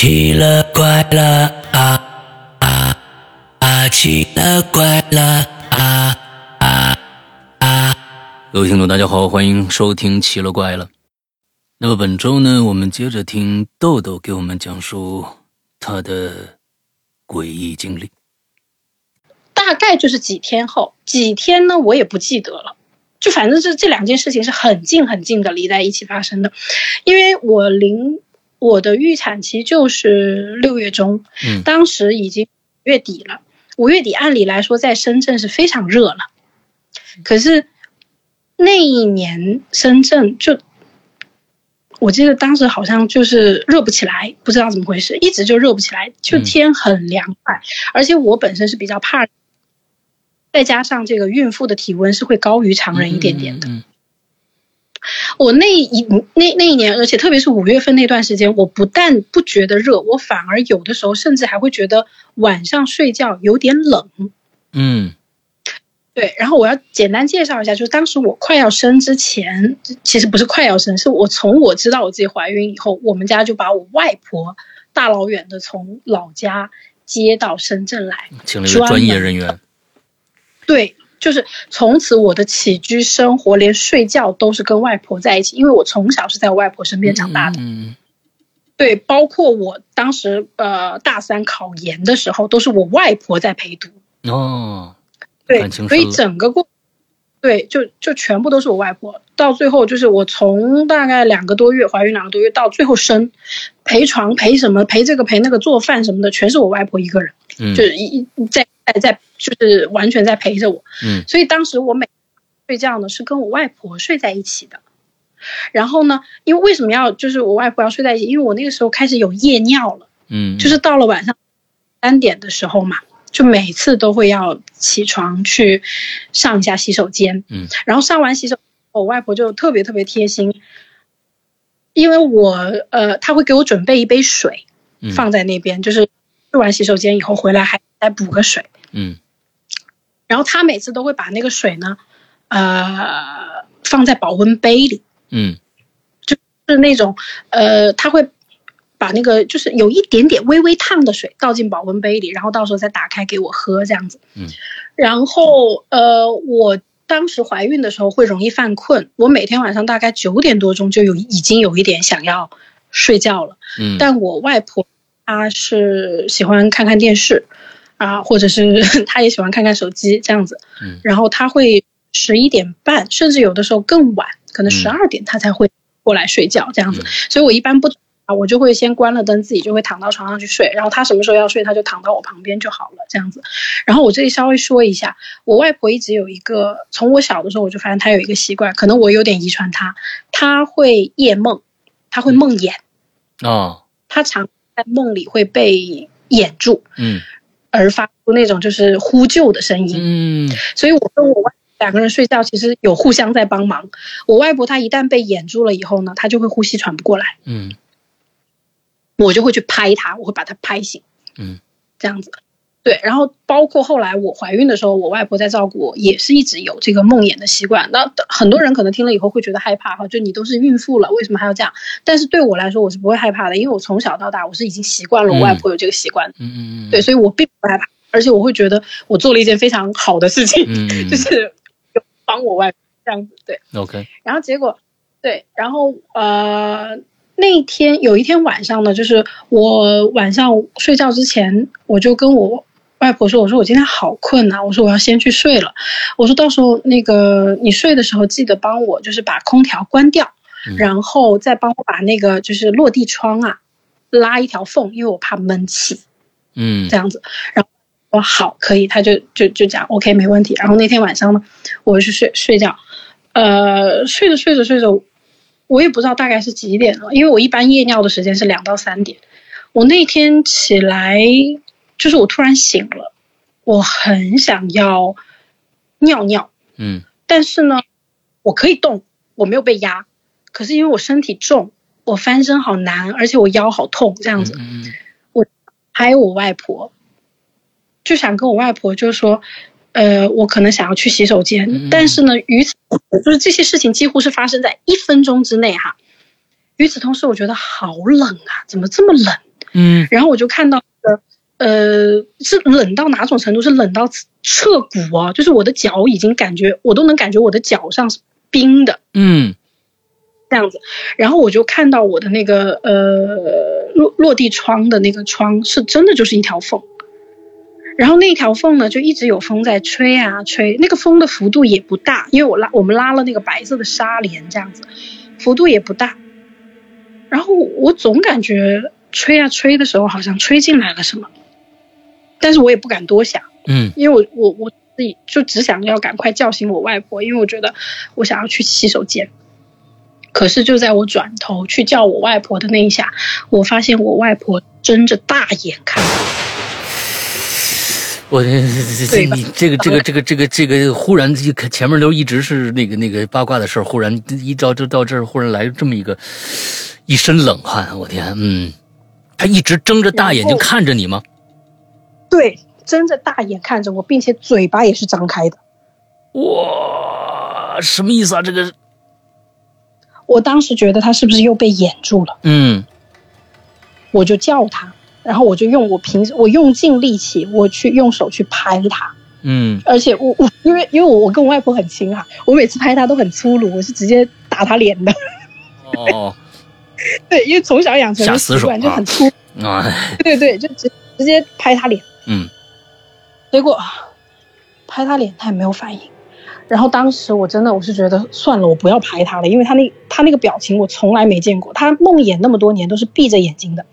奇了怪了啊啊啊！奇了怪了啊啊啊！各位听众，大家好，欢迎收听《奇了怪了》。那么本周呢，我们接着听豆豆给我们讲述他的诡异经历。大概就是几天后，几天呢，我也不记得了。就反正这这两件事情是很近很近的离在一起发生的，因为我零。我的预产期就是六月中，嗯，当时已经月底了。五月底按理来说在深圳是非常热了，可是那一年深圳就，我记得当时好像就是热不起来，不知道怎么回事，一直就热不起来，就天很凉快，而且我本身是比较怕，再加上这个孕妇的体温是会高于常人一点点的。我那一那那一年，而且特别是五月份那段时间，我不但不觉得热，我反而有的时候甚至还会觉得晚上睡觉有点冷。嗯，对。然后我要简单介绍一下，就是当时我快要生之前，其实不是快要生，是我从我知道我自己怀孕以后，我们家就把我外婆大老远的从老家接到深圳来，请了一个专业人员。对。就是从此我的起居生活，连睡觉都是跟外婆在一起，因为我从小是在我外婆身边长大的。嗯，对，包括我当时呃大三考研的时候，都是我外婆在陪读。哦，对，所以整个过，对，就就全部都是我外婆。到最后就是我从大概两个多月怀孕两个多月到最后生，陪床陪什么陪这个陪那个做饭什么的，全是我外婆一个人。嗯，就是一在在在。就是完全在陪着我，嗯，所以当时我每睡觉呢是跟我外婆睡在一起的。然后呢，因为为什么要就是我外婆要睡在一起？因为我那个时候开始有夜尿了，嗯，就是到了晚上三点的时候嘛，就每次都会要起床去上一下洗手间，嗯，然后上完洗手，我外婆就特别特别贴心，因为我呃，她会给我准备一杯水放在那边，就是去完洗手间以后回来还再补个水，嗯。然后他每次都会把那个水呢，呃，放在保温杯里，嗯，就是那种，呃，他会把那个就是有一点点微微烫的水倒进保温杯里，然后到时候再打开给我喝这样子，嗯，然后呃，我当时怀孕的时候会容易犯困，我每天晚上大概九点多钟就有已经有一点想要睡觉了，嗯，但我外婆她是喜欢看看电视。啊，或者是 她也喜欢看看手机这样子，嗯，然后她会十一点半，甚至有的时候更晚，可能十二点她才会过来睡觉这样子。所以我一般不啊，我就会先关了灯，自己就会躺到床上去睡。然后他什么时候要睡，他就躺到我旁边就好了这样子。然后我这里稍微说一下，我外婆一直有一个，从我小的时候我就发现她有一个习惯，可能我有点遗传她，她会夜梦，她会梦魇，哦，她常在梦里会被掩住，嗯。而发出那种就是呼救的声音，嗯，所以我跟我外两个人睡觉，其实有互相在帮忙。我外婆她一旦被掩住了以后呢，她就会呼吸喘不过来，嗯，我就会去拍他，我会把他拍醒，嗯，这样子。对，然后包括后来我怀孕的时候，我外婆在照顾我，也是一直有这个梦魇的习惯。那很多人可能听了以后会觉得害怕哈，就你都是孕妇了，为什么还要这样？但是对我来说，我是不会害怕的，因为我从小到大我是已经习惯了我外婆有这个习惯，嗯嗯嗯，对，所以我并不害怕，而且我会觉得我做了一件非常好的事情，嗯，就是帮我外婆这样子，对，OK。然后结果，对，然后呃，那天有一天晚上呢，就是我晚上睡觉之前，我就跟我。外婆说：“我说我今天好困啊，我说我要先去睡了。我说到时候那个你睡的时候记得帮我就是把空调关掉，然后再帮我把那个就是落地窗啊拉一条缝，因为我怕闷气。嗯，这样子。然后说好可以，他就就就讲 OK 没问题。然后那天晚上呢，我去睡睡觉，呃，睡着睡着睡着，我也不知道大概是几点了，因为我一般夜尿的时间是两到三点。我那天起来。”就是我突然醒了，我很想要尿尿，嗯，但是呢，我可以动，我没有被压，可是因为我身体重，我翻身好难，而且我腰好痛，这样子，嗯，我还有我外婆，就想跟我外婆就说，呃，我可能想要去洗手间，但是呢，与此就是这些事情几乎是发生在一分钟之内哈，与此同时，我觉得好冷啊，怎么这么冷？嗯然后我就看到呃呃是冷到哪种程度？是冷到彻骨啊，就是我的脚已经感觉我都能感觉我的脚上是冰的嗯这样子。然后我就看到我的那个呃落落地窗的那个窗是真的就是一条缝。然后那条缝呢，就一直有风在吹啊吹，那个风的幅度也不大，因为我拉我们拉了那个白色的纱帘，这样子，幅度也不大。然后我总感觉吹啊吹的时候，好像吹进来了什么，但是我也不敢多想，嗯因为我我我自己就只想要赶快叫醒我外婆，因为我觉得我想要去洗手间。可是就在我转头去叫我外婆的那一下，我发现我外婆睁着大眼看我。我这这你这个这个这个这个这个忽然前面都一直是那个那个八卦的事儿，忽然一到就到这儿，忽然来这么一个一身冷汗，我天，嗯，他一直睁着大眼睛看着你吗？对，睁着大眼看着我，并且嘴巴也是张开的。哇，什么意思啊？这个，我当时觉得他是不是又被掩住了，嗯我就叫他，然后我就用我平时我用尽力气，我去用手去拍它，嗯。而且我我因为因为我我跟我外婆很亲哈、我每次拍他都很粗鲁，我是直接打他脸的。哦。对，因为从小养成的习惯就很粗，啊，对对对，就直直接拍他脸。嗯。结果拍他脸，他也没有反应。然后当时我真的我是觉得算了，我不要拍他了，因为他那他那个表情我从来没见过。他梦魇那么多年都是闭着眼睛的，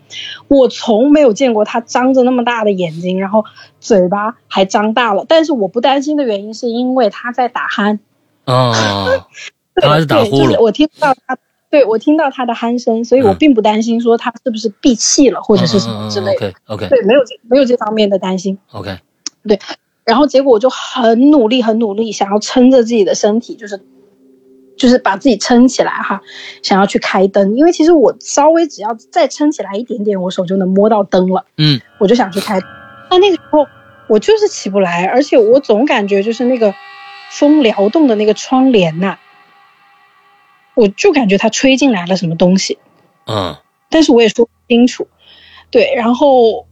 我从没有见过他张着那么大的眼睛，然后嘴巴还张大了。但是我不担心的原因是因为他在打鼾，哦，对他还在打呼噜就是我听到他，对我听到他的鼾声，所以我嗯并不担心说他是不是闭气了或者是什么之类的。OK OK 对，没有这没有这方面的担心。OK，然后结果我就很努力，很努力，想要撑着自己的身体，就是就是把自己撑起来哈，想要去开灯，因为其实我稍微只要再撑起来一点点，我手就能摸到灯了，嗯我就想去开。但那个时候我就是起不来，而且我总感觉就是那个风撩动的那个窗帘呐、我就感觉它吹进来了什么东西，嗯但是我也说不清楚。对，然后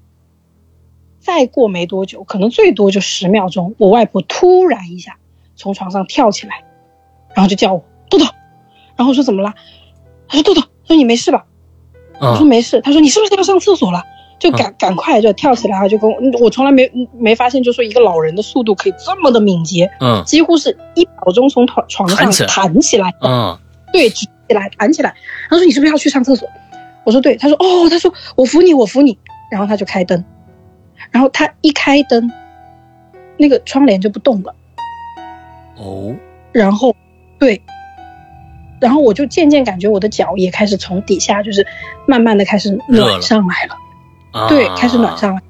再过没多久，可能最多就十秒钟，我外婆突然一下从床上跳起来，然后就叫我豆豆，然后我说怎么了？她说豆豆，她说你没事吧？我说嗯没事。她说你是不是要上厕所了？就赶赶快就跳起来，就跟我我从来没没发现，就说一个老人的速度可以这么的敏捷，嗯几乎是一秒钟从床床上弹起来嗯对，举起来，弹起来。他说你是不是要去上厕所？我说对。他说哦，他说我扶你，我扶你。然后他就开灯，然后他一开灯，那个窗帘就不动了。哦然后，对，然后我就渐渐感觉我的脚也开始从底下就是慢慢的开始暖上来了。了，对，开始暖上来。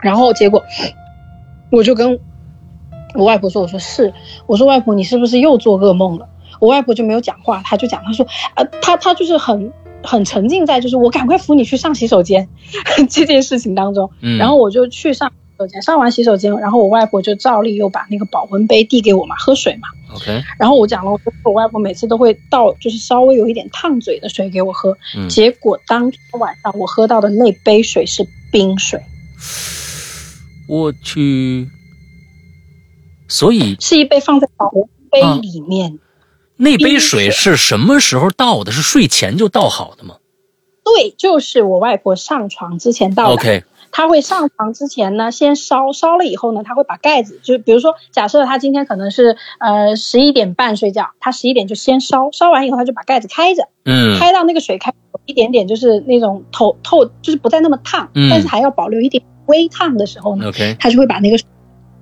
然后结果，我就跟我外婆说：“我说是，我说外婆，你是不是又做噩梦了？”我外婆就没有讲话，她就讲，她说：“呃，她她就是很很沉浸在就是我赶快扶你去上洗手间 这件事情当中。嗯，然后我就去上洗手间，上完洗手间，然后我外婆就照例又把那个保温杯递给我嘛，喝水嘛。OK，然后我讲了，我说我外婆每次都会倒就是稍微有一点烫嘴的水给我喝，嗯。结果当天晚上我喝到的那杯水是冰水，我去，所以。是一杯放在保温杯啊。里面。那杯水是什么时候倒的？是睡前就倒好的吗对，就是我外婆上床之前倒的。？OK，她会上床之前呢，先烧，烧了以后呢，她会把盖子，就比如说，假设她今天可能是呃十一点半睡觉，她十一点就先烧，烧完以后她就把盖子开着，嗯开到那个水开有一点点就是那种透透，就是不再那么烫，嗯但是还要保留一点微烫的时候呢，，OK，她就会把那个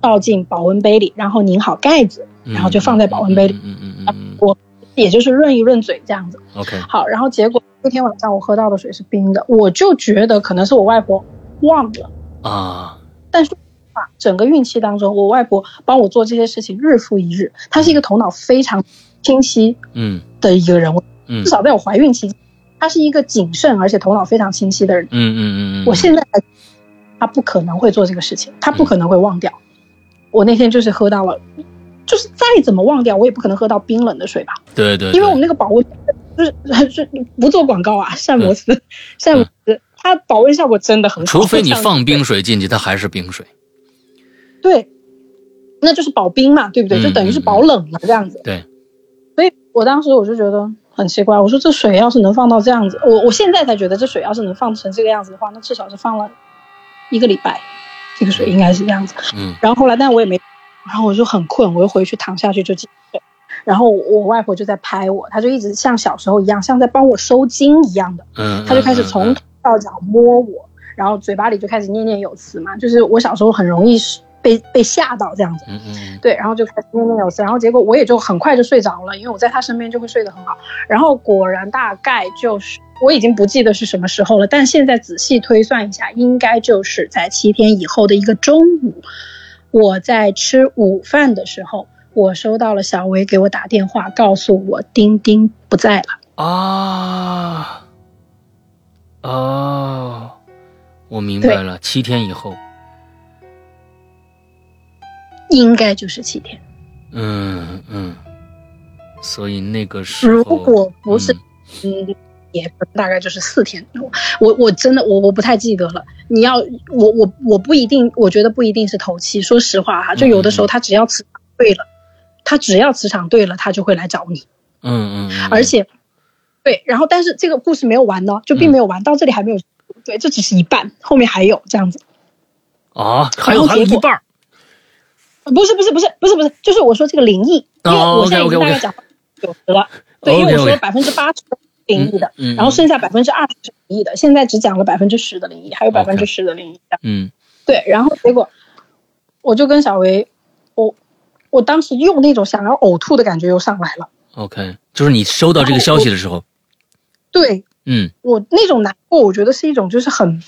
倒进保温杯里，然后拧好盖子，然后就放在保温杯里，嗯嗯嗯嗯我也就是润一润嘴这样子。，OK，好，然后结果那天晚上我喝到的水是冰的，我就觉得可能是我外婆忘了。啊，但是啊，整个孕期当中，我外婆帮我做这些事情日复一日，她是一个头脑非常清晰嗯的一个人物，嗯至少在我怀孕期间，她是一个谨慎而且头脑非常清晰的人。嗯嗯嗯嗯，我现在她不可能会做这个事情，她不可能会忘掉。我那天就是喝到了，就是再怎么忘掉，我也不可能喝到冰冷的水吧。对对，因为我们那个保温就是 是不做广告啊，膳魔嗯斯，膳魔斯它保温效果真的很好。除非你放冰水，水进去，它还是冰水。对，那就是保冰嘛，对不对？嗯就等于是保冷了这样子。对，所以我当时我就觉得很奇怪，我说这水要是能放到这样子，我我现在才觉得这水要是能放成这个样子的话，那至少是放了一个礼拜，这个水应该是这样子。嗯然后后来，但我也没，然后我就很困，我又回去躺下去就继续睡。然后我外婆就在拍我，她就一直像小时候一样，像在帮我收惊一样的，嗯，她就开始嗯从头到脚摸我，然后嘴巴里就开始念念有词嘛，就是我小时候很容易被被吓到这样子。嗯嗯嗯对，然后就开始念念有词，然后结果我也就很快就睡着了，因为我在她身边就会睡得很好。然后果然大概就是我已经不记得是什么时候了，但现在仔细推算一下，应该就是在七天以后的一个中午，我在吃午饭的时候，我收到了小薇给我打电话，告诉我丁丁不在了。啊。哦，我明白了，七天以后，应该就是七天，嗯嗯，所以那个时候，如果不是嗯嗯，也大概就是四天。我我我真的我我不太记得了。你要我我我不一定，我觉得不一定是头七。说实话哈，就有的时候他只要磁场对了，他只要磁场对了，他就会来找你。嗯嗯嗯，而且，对，然后但是这个故事没有完呢，就并没有完，到这里还没有。对，这只是一半，后面还有这样子。啊，还有结果还有一半儿不是不是不是不是不是，就是我说这个灵异，因为哦我现在已经大概讲九十了，对，因为我说百分之八十灵异的，嗯嗯。然后剩下百分之二十是灵异的，现在只讲了百分之十的灵异，还有百分之十的灵异的，嗯。对，然后结果我就跟小维，我我当时又那种想要呕吐的感觉又上来了，，OK，就是你收到这个消息的时候，对。嗯。我那种难过，我觉得是一种就是很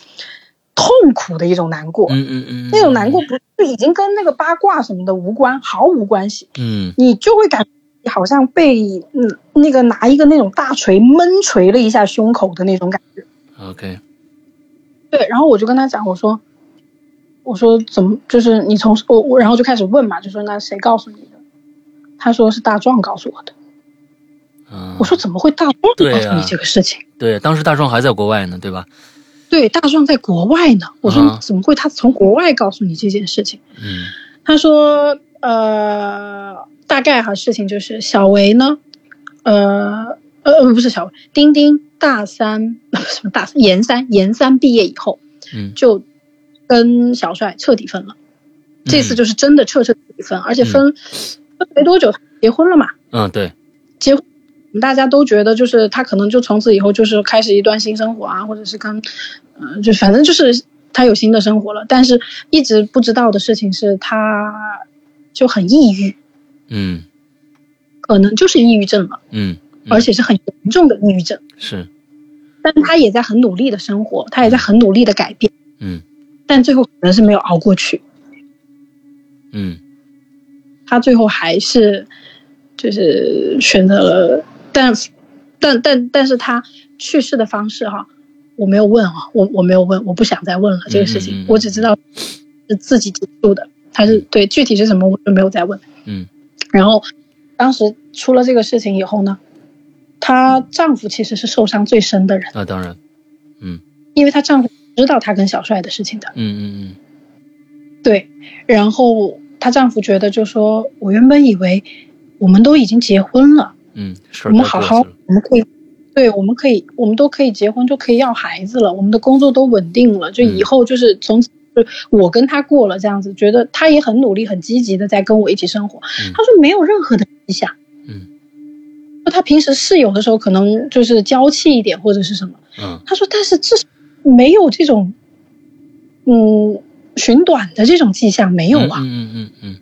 痛苦的一种难过，嗯嗯嗯，那种难过不是已经跟那个八卦什么的无关，毫无关系。嗯。你就会感觉好像被嗯那个拿一个那种大锤闷锤了一下胸口的那种感觉。，OK，对，然后我就跟他讲，我说，我说怎么就是你从我我然后就开始问嘛，就说那谁告诉你的？他说是大壮告诉我的。嗯，我说怎么会大壮告诉你这个事情？对，当时大壮还在国外呢，对吧？对，大壮在国外呢。我啊说怎么会他从国外告诉你这件事情？嗯他说，呃，大概哈事情就是小维呢，呃呃呃不是小维，丁丁大三 什么大三研三研三毕业以后嗯，就跟小帅彻底分了，这次就是真的彻彻底底分，而且分分没多久他结婚了嘛，嗯对，结婚。大家都觉得，就是他可能就从此以后就是开始一段新生活啊，或者是跟，嗯、就反正就是他有新的生活了。但是一直不知道的事情是，他就很抑郁，嗯。可能就是抑郁症了，嗯，嗯。而且是很严重的抑郁症。是，但他也在很努力的生活，他也在很努力的改变，嗯。但最后可能是没有熬过去。嗯。他最后还是就是选择了，但但但但是他去世的方式哈，我没有问啊，我我没有问，我不想再问了这个事情，嗯嗯嗯我只知道是自己结束的，他是对具体是什么我就没有再问。嗯然后当时出了这个事情以后呢，她丈夫其实是受伤最深的人，那当然，嗯因为她丈夫知道她跟小帅的事情的，嗯嗯嗯对，然后她丈夫觉得就说，我原本以为我们都已经结婚了。嗯嗯，事我们好好我们可以，对，我们可以，我们都可以结婚，就可以要孩子了，我们的工作都稳定了，就嗯以后就是从我跟他过了这样子，觉得他也很努力、很积极的在跟我一起生活。嗯他说没有任何的迹象，嗯他平时是有的时候可能就是娇气一点或者是什么，嗯他说但是至少没有这种，嗯，寻短的这种迹象没有啊。嗯嗯嗯嗯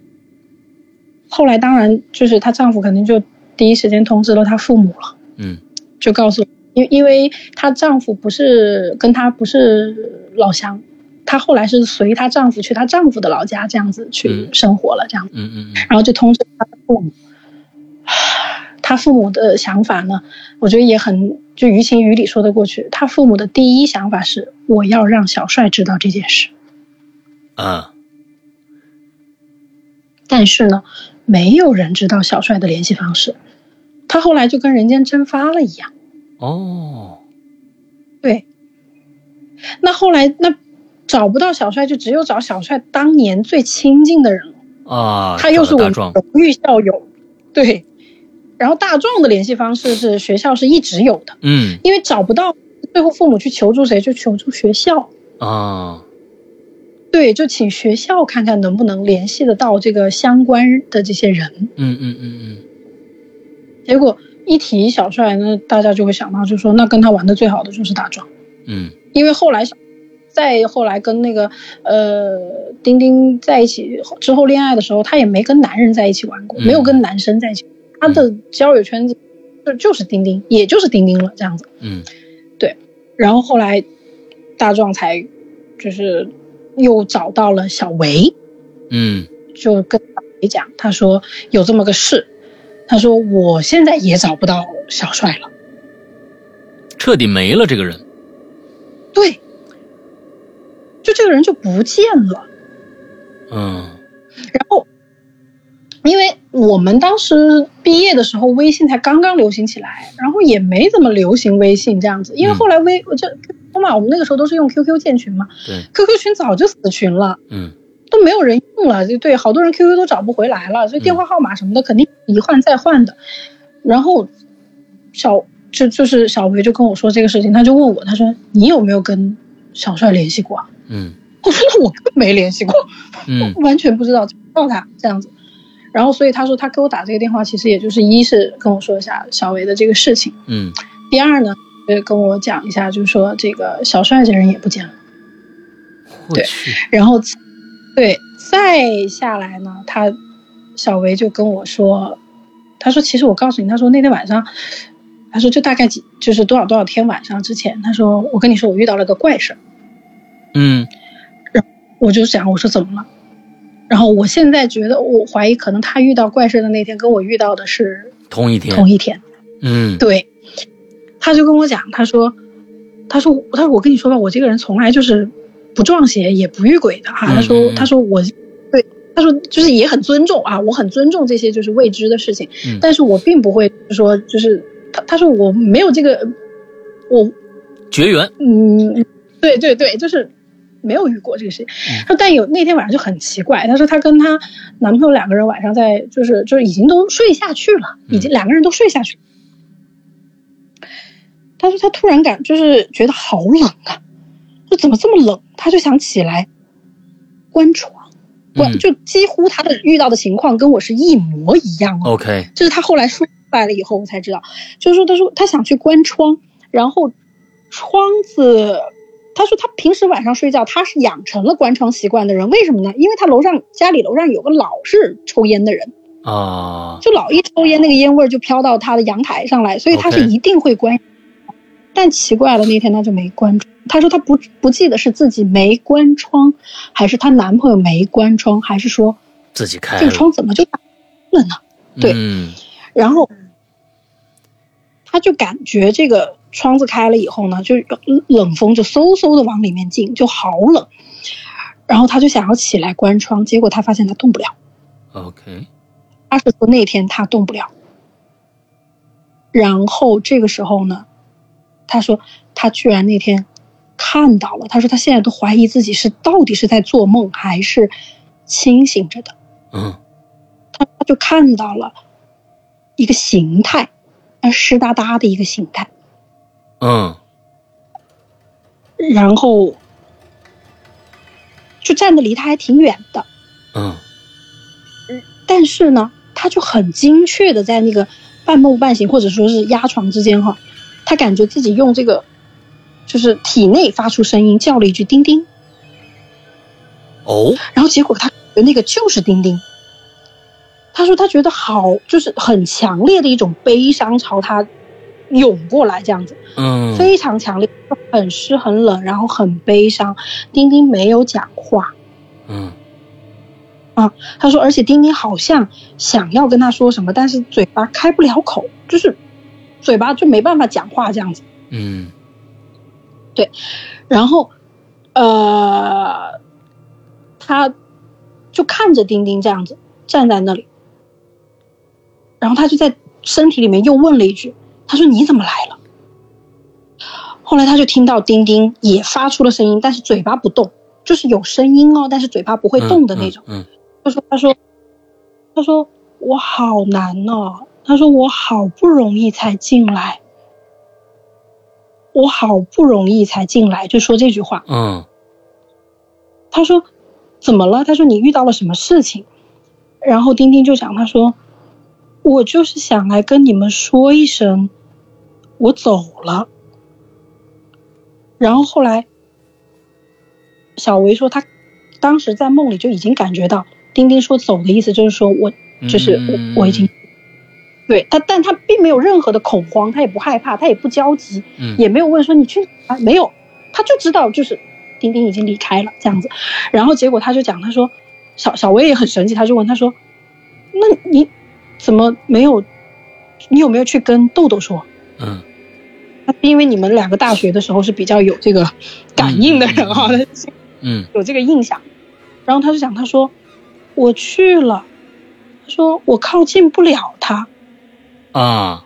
后来当然就是她丈夫肯定就第一时间通知了她父母了。嗯就告诉，因因为她丈夫不是跟她不是老乡，她后来是随她丈夫去她丈夫的老家这样子去嗯生活了，这样子，嗯嗯然后就通知她的父母。她父母的想法呢，我觉得也很就于情于理说得过去。她父母的第一想法是，我要让小帅知道这件事，嗯啊但是呢，没有人知道小帅的联系方式。他后来就跟人间蒸发了一样。哦，对，那后来那找不到小帅，就只有找小帅当年最亲近的人了。啊，他又是我荣誉校友，对。然后大壮的联系方式是学校是一直有的，嗯因为找不到，最后父母去求助谁，就求助学校。啊，对，就请学校看看能不能联系得到这个相关的这些人。嗯嗯嗯嗯，结果一提小帅，那大家就会想到，就说那跟他玩的最好的就是大壮，嗯因为后来小，再后来跟那个呃丁丁在一起之后恋爱的时候，他也没跟男人在一起玩过，嗯没有跟男生在一起，他的交友圈子就就是丁丁，也就是丁丁了这样子。嗯对然后后来大壮才就是又找到了小维，嗯就跟小维讲，他说有这么个事，他说我现在也找不到小帅了。彻底没了这个人。对，就这个人就不见了。嗯然后，因为我们当时毕业的时候，微信才刚刚流行起来，然后也没怎么流行微信这样子。因为嗯后来微我就嘛，我们那个时候都是用 QQ 建群嘛对，，QQ 群早就死群了。嗯都没有人用了，就对，好多人 QQ 都找不回来了，所以电话号码什么的肯定一换再换的。然后小就就是小维就跟我说这个事情，他就问我，他说你有没有跟小帅联系过啊？嗯 我说我更没联系过，嗯 完全不知道，找不到他这样子。然后所以他说他给我打这个电话，其实也就是一是跟我说一下小维的这个事情，嗯，第二呢，呃跟我讲一下，就是说这个小帅这人也不见了。对然后，对，再下来呢，他小维就跟我说，他说其实我告诉你，他说那天晚上，他说就大概几就是多少多少天晚上之前，他说我跟你说我遇到了个怪事儿，嗯。我就想我说怎么了，然后我现在觉得我怀疑可能他遇到怪事的那天跟我遇到的是同一天，同一天，嗯。对，他就跟我讲，他说，他说，他说我跟你说吧，我这个人从来就是不撞邪也不遇鬼的哈、嗯他说他说我，对，他说就是也很尊重啊，我很尊重这些就是未知的事情，嗯。但是我并不会说就是他他说我没有这个，我绝缘，嗯，对对对，就是没有遇过这个事情。他说，但有那天晚上就很奇怪，她说她跟她男朋友两个人晚上在就是就是已经都睡下去了，已经两个人都睡下去。她说她突然感就是觉得好冷啊，就怎么这么冷？她就想起来关窗，关嗯就几乎她的遇到的情况跟我是一模一样哦。OK，这是他后来说出来了以后，我才知道，就是说，他说他想去关窗，然后窗子，他说他平时晚上睡觉，他是养成了关窗习惯的人，为什么呢？因为他楼上家里楼上有个老是抽烟的人，啊，就老一抽烟，那个烟味儿就飘到他的阳台上来，所以他是一定会关。但奇怪了，那天他就没关窗。他说他不不记得是自己没关窗，还是她男朋友没关窗，还是说自己开这个，窗怎么就打了呢？对嗯然后他就感觉这个窗子开了以后呢，就冷风就嗖嗖的往里面进，就好冷。然后他就想要起来关窗，结果他发现他动不了。，OK，他是说那天他动不了。然后这个时候呢，他说他居然那天看到了，他说他现在都怀疑自己是到底是在做梦还是清醒着的。嗯他他就看到了一个形态，呃，湿哒哒的一个形态，嗯。然后就站的离他还挺远的，嗯。但是呢，他就很精确的在那个半梦半醒或者说是压床之间哈，他感觉自己用这个就是体内发出声音叫了一句“丁丁哦，”，然后结果他那个就是丁丁。他说他觉得好，就是很强烈的一种悲伤朝他涌过来，这样子。嗯非常强烈，很湿很冷，然后很悲伤。丁丁没有讲话，嗯他说，而且丁丁好像想要跟他说什么，但是嘴巴开不了口，就是嘴巴就没办法讲话这样子。嗯对然后，呃，他就看着丁丁这样子站在那里，然后他就在身体里面又问了一句：“他说你怎么来了？”后来他就听到丁丁也发出了声音，但是嘴巴不动，就是有声音哦，但是嘴巴不会动的那种。嗯他说：“他说，他说我好难哦。他说我好不容易才进来，我好不容易才进来，就说这句话。嗯他说怎么了？他说你遇到了什么事情？然后丁丁就讲，他说我就是想来跟你们说一声，我走了。然后后来，小维说他当时在梦里就已经感觉到丁丁说走的意思，就是说我嗯，就是我我已经对他，但他并没有任何的恐慌，他也不害怕，他也不焦急，嗯也没有问说你去啊，没有，他就知道就是丁丁已经离开了这样子。然后结果他就讲，他说小小薇也很神奇，他就问他说，那你怎么没有？你有没有去跟豆豆说？嗯因为你们两个大学的时候是比较有这个感应的人哈，嗯 有这个印象。然后他就讲，他说我去了，他说我靠近不了他。啊，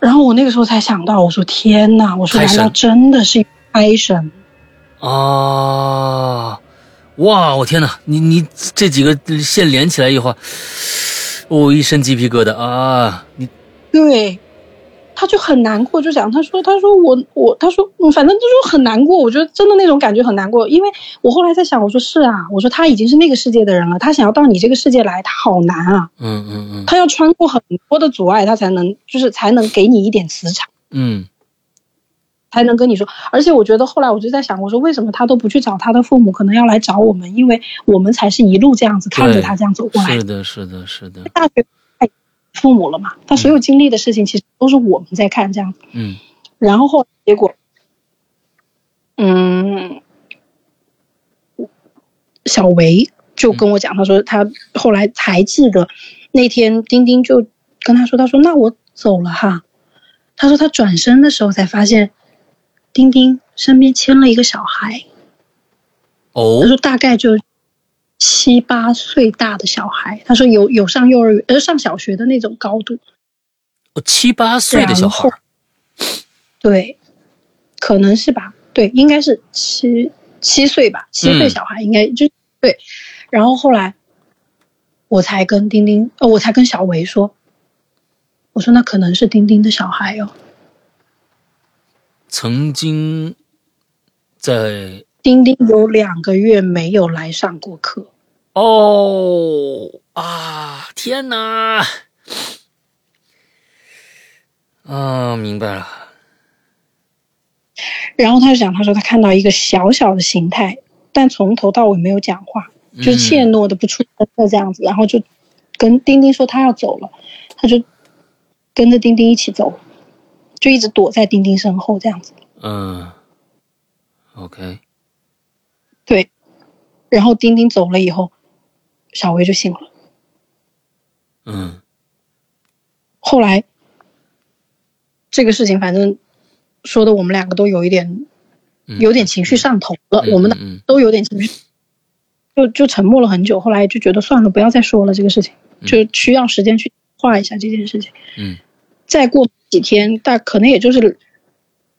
然后我那个时候才想到，我说天呐，我说难道真的是胎神？啊，哇！我天呐，你你这几个线连起来以后，我、一身鸡皮疙瘩啊！你对，他就很难过，就讲他说他说我我他说嗯，反正就是很难过。我觉得真的那种感觉很难过，因为我后来在想，我说是啊，我说他已经是那个世界的人了，他想要到你这个世界来，他好难啊，嗯嗯嗯他要穿过很多的阻碍，他才能就是才能给你一点磁场。嗯才能跟你说，而且我觉得后来我就在想，我说为什么他都不去找他的父母，可能要来找我们，因为我们才是一路这样子看着他这样走过来是。的，是的，是的，大学太父母了嘛，他所有经历的事情其实都是我们在看这样。子。嗯。然后后来结果，嗯，小维就跟我讲，他说他后来才记得那天丁丁就跟他说，他说那我走了哈。他说他转身的时候才发现，丁丁身边牵了一个小孩，哦。他说大概就七八岁大的小孩，他说有有上幼儿园呃上小学的那种高度，七八岁的小孩，对，可能是吧，对，应该是七七岁吧，七岁嗯小孩应该就、对。然后后来我才跟丁丁，呃，我才跟小维说，我说那可能是丁丁的小孩哦，曾经在丁丁有两个月没有来上过课，哦啊，天哪！啊，明白了。然后他就讲，他说他看到一个小小的形态，但从头到尾没有讲话，就是怯懦的不出声的这样子，然后就跟丁丁说他要走了，他就跟着丁丁一起走，就一直躲在丁丁身后这样子。嗯，OK，对，然后丁丁走了以后，小薇就醒了。嗯后来这个事情，反正说的我们两个都有一点，嗯有点情绪上头了，嗯我们的嗯都有点情绪，就就沉默了很久。后来就觉得算了，不要再说了这个事情，就需要时间去化一下这件事情。嗯再过几天，大可能也就是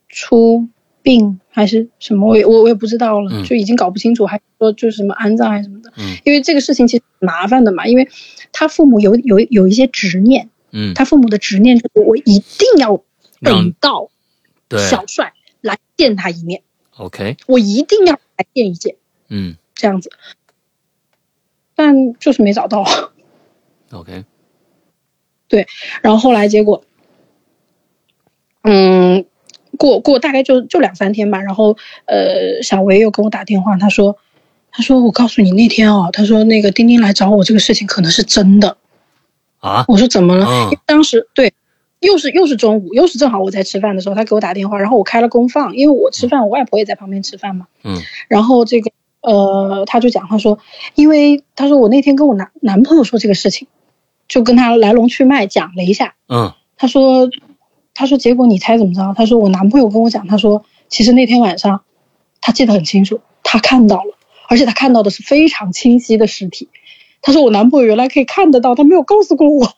出殡还是什么，我也我我也不知道了，嗯。就已经搞不清楚，还说就是什么安葬还是什么的。嗯。因为这个事情其实很麻烦的嘛，因为他父母有有有一些执念，嗯，他父母的执念就是我一定要等到小帅来见他一面，，OK，我一定要来见一见，嗯。这样子。但就是没找到，，OK，对然后后来结果，嗯，过过大概就就两三天吧，然后呃，小维又给我打电话，他说，他说我告诉你那天哦，他说那个丁丁来找我这个事情可能是真的，啊，我说怎么了？嗯因为当时对，又是又是中午，又是正好我在吃饭的时候，他给我打电话，然后我开了公放，因为我吃饭，我外婆也在旁边吃饭嘛。嗯然后这个呃，他就讲，他说，因为他说我那天跟我男男朋友说这个事情，就跟他来龙去脉讲了一下。嗯他说，他说结果你猜怎么着？他说我男朋友跟我讲，他说其实那天晚上他记得很清楚，他看到了，而且他看到的是非常清晰的尸体。他说我男朋友原来可以看得到，他没有告诉过我。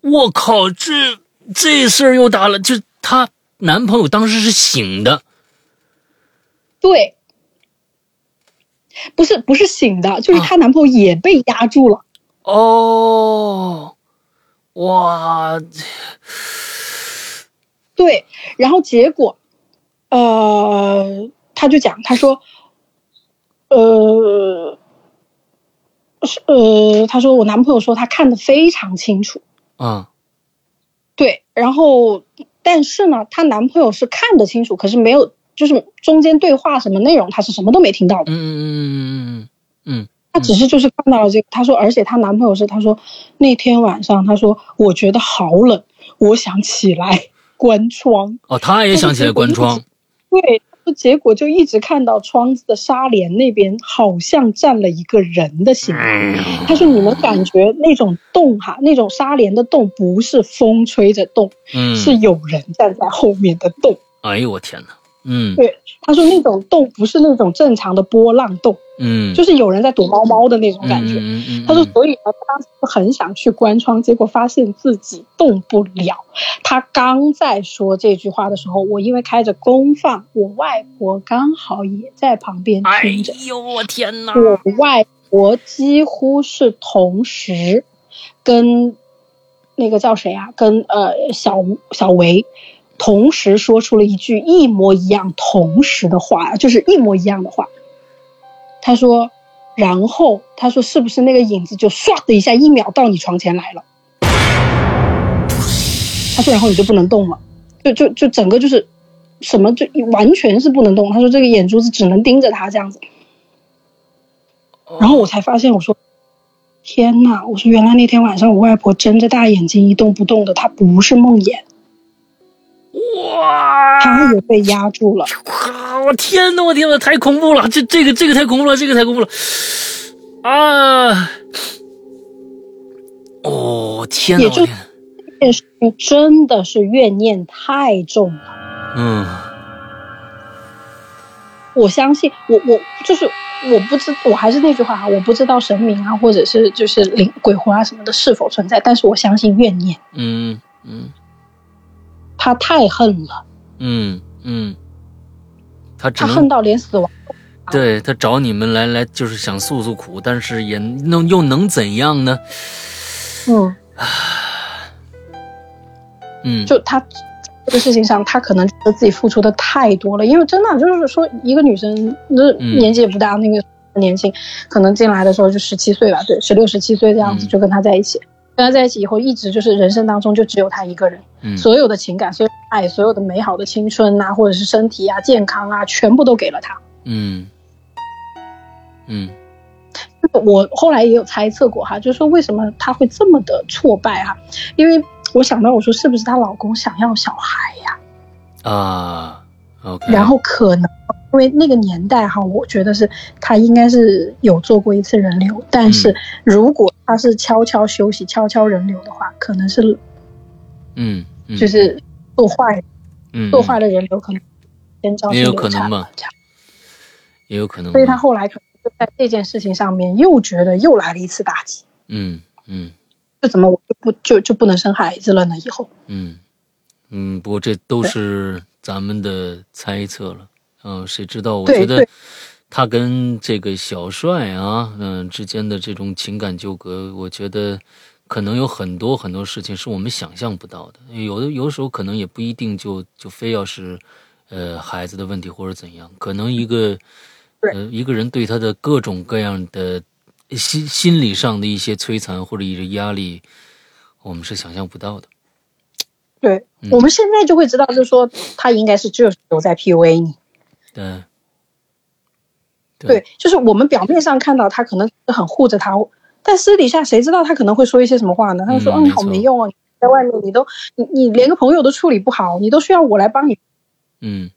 我靠，这这事儿又大了，就他男朋友当时是醒的，对，不是不是醒的，就是她男朋友也被压住了。哦，哇，对，然后结果，呃，他就讲，他说，呃，是呃，他说我男朋友说他看得非常清楚，啊对，然后但是呢，她男朋友是看得清楚，可是没有，就是中间对话什么内容，他是什么都没听到的。嗯嗯嗯嗯嗯她只是就是看到了这个，她说，而且她男朋友是，她说那天晚上，她说我觉得好冷，我想起来关窗。哦，他也想起来关窗，对，结果就一直看到窗子的纱帘那边好像站了一个人的形。他说：“你们感觉那种动哈，那种纱帘的动不是风吹着动，嗯，是有人站在后面的动。哎呦我天哪，嗯对，他说那种动不是那种正常的波浪动，嗯，就是有人在躲猫猫的那种感觉。嗯嗯嗯，他说，所以呢，他当时很想去关窗，结果发现自己动不了。他刚在说这句话的时候，我因为开着公放，我外婆刚好也在旁边哎听着。哎呦我天哪，我外婆几乎是同时跟那个叫谁啊，跟呃小小维同时说出了一句一模一样、同时的话，就是一模一样的话。他说，然后他说是不是那个影子就唰的一下，一秒到你床前来了？他说，然后你就不能动了，就就就整个就是什么就完全是不能动。他说这个眼珠子只能盯着他这样子。然后我才发现，我说天呐，我说原来那天晚上我外婆睁着大眼睛一动不动的，她不是梦魇，哇，他也被压住了。哇！我天呐，我天呐，太恐怖了！这这个这个太恐怖了，这个太恐怖了啊！哦天呐，也就我天，件事情真的是怨念太重了。嗯我相信，我我就是我不知，我还是那句话啊，我不知道神明啊，或者是就是灵鬼魂啊什么的是否存在，但是我相信怨念，嗯嗯他太恨了，嗯嗯，他他恨到连死亡。对他找你们来来，就是想诉诉苦，但是也能又能怎样呢？嗯，嗯，就他这个事情上，他可能觉得自己付出的太多了，因为真的就是说，一个女生那嗯。年纪也不大，那个年轻，可能进来的时候就十七岁吧，对，十六十七岁这样子嗯。就跟他在一起，跟他在一起以后，一直就是人生当中就只有他一个人，嗯所有的情感、所有的爱、所有的美好的青春啊，或者是身体啊、健康啊，全部都给了他。嗯嗯我后来也有猜测过哈，就是说为什么她会这么的挫败哈？因为我想到我说是不是她老公想要小孩呀、啊，OK，然后可能因为那个年代哈，我觉得是他应该是有做过一次人流，但是如果他是悄悄休息、悄悄人流的话，可能是嗯嗯，就是做坏嗯。做坏的人流，可能先招也有可能吧。也有可能，所以他后来可能就在这件事情上面又觉得又来了一次打击，嗯嗯。就怎么我就不就就不能生孩子了呢？以后。嗯嗯，不过这都是咱们的猜测了，嗯、谁知道？我觉得他跟这个小帅啊，嗯、之间的这种情感纠葛，我觉得可能有很多很多事情是我们想象不到的，有的有时候可能也不一定就就非要是呃孩子的问题或者怎样，可能一个呃一个人对他的各种各样的心心理上的一些摧残或者一些压力，我们是想象不到的。对，嗯我们现在就会知道，就是说他应该是就是有在 PUA 你。对，对，就是我们表面上看到他可能是很护着他，但私底下谁知道他可能会说一些什么话呢？他就说：“哦，你好嗯没用哦，你在外面你都你你连个朋友都处理不好，你都需要我来帮你。嗯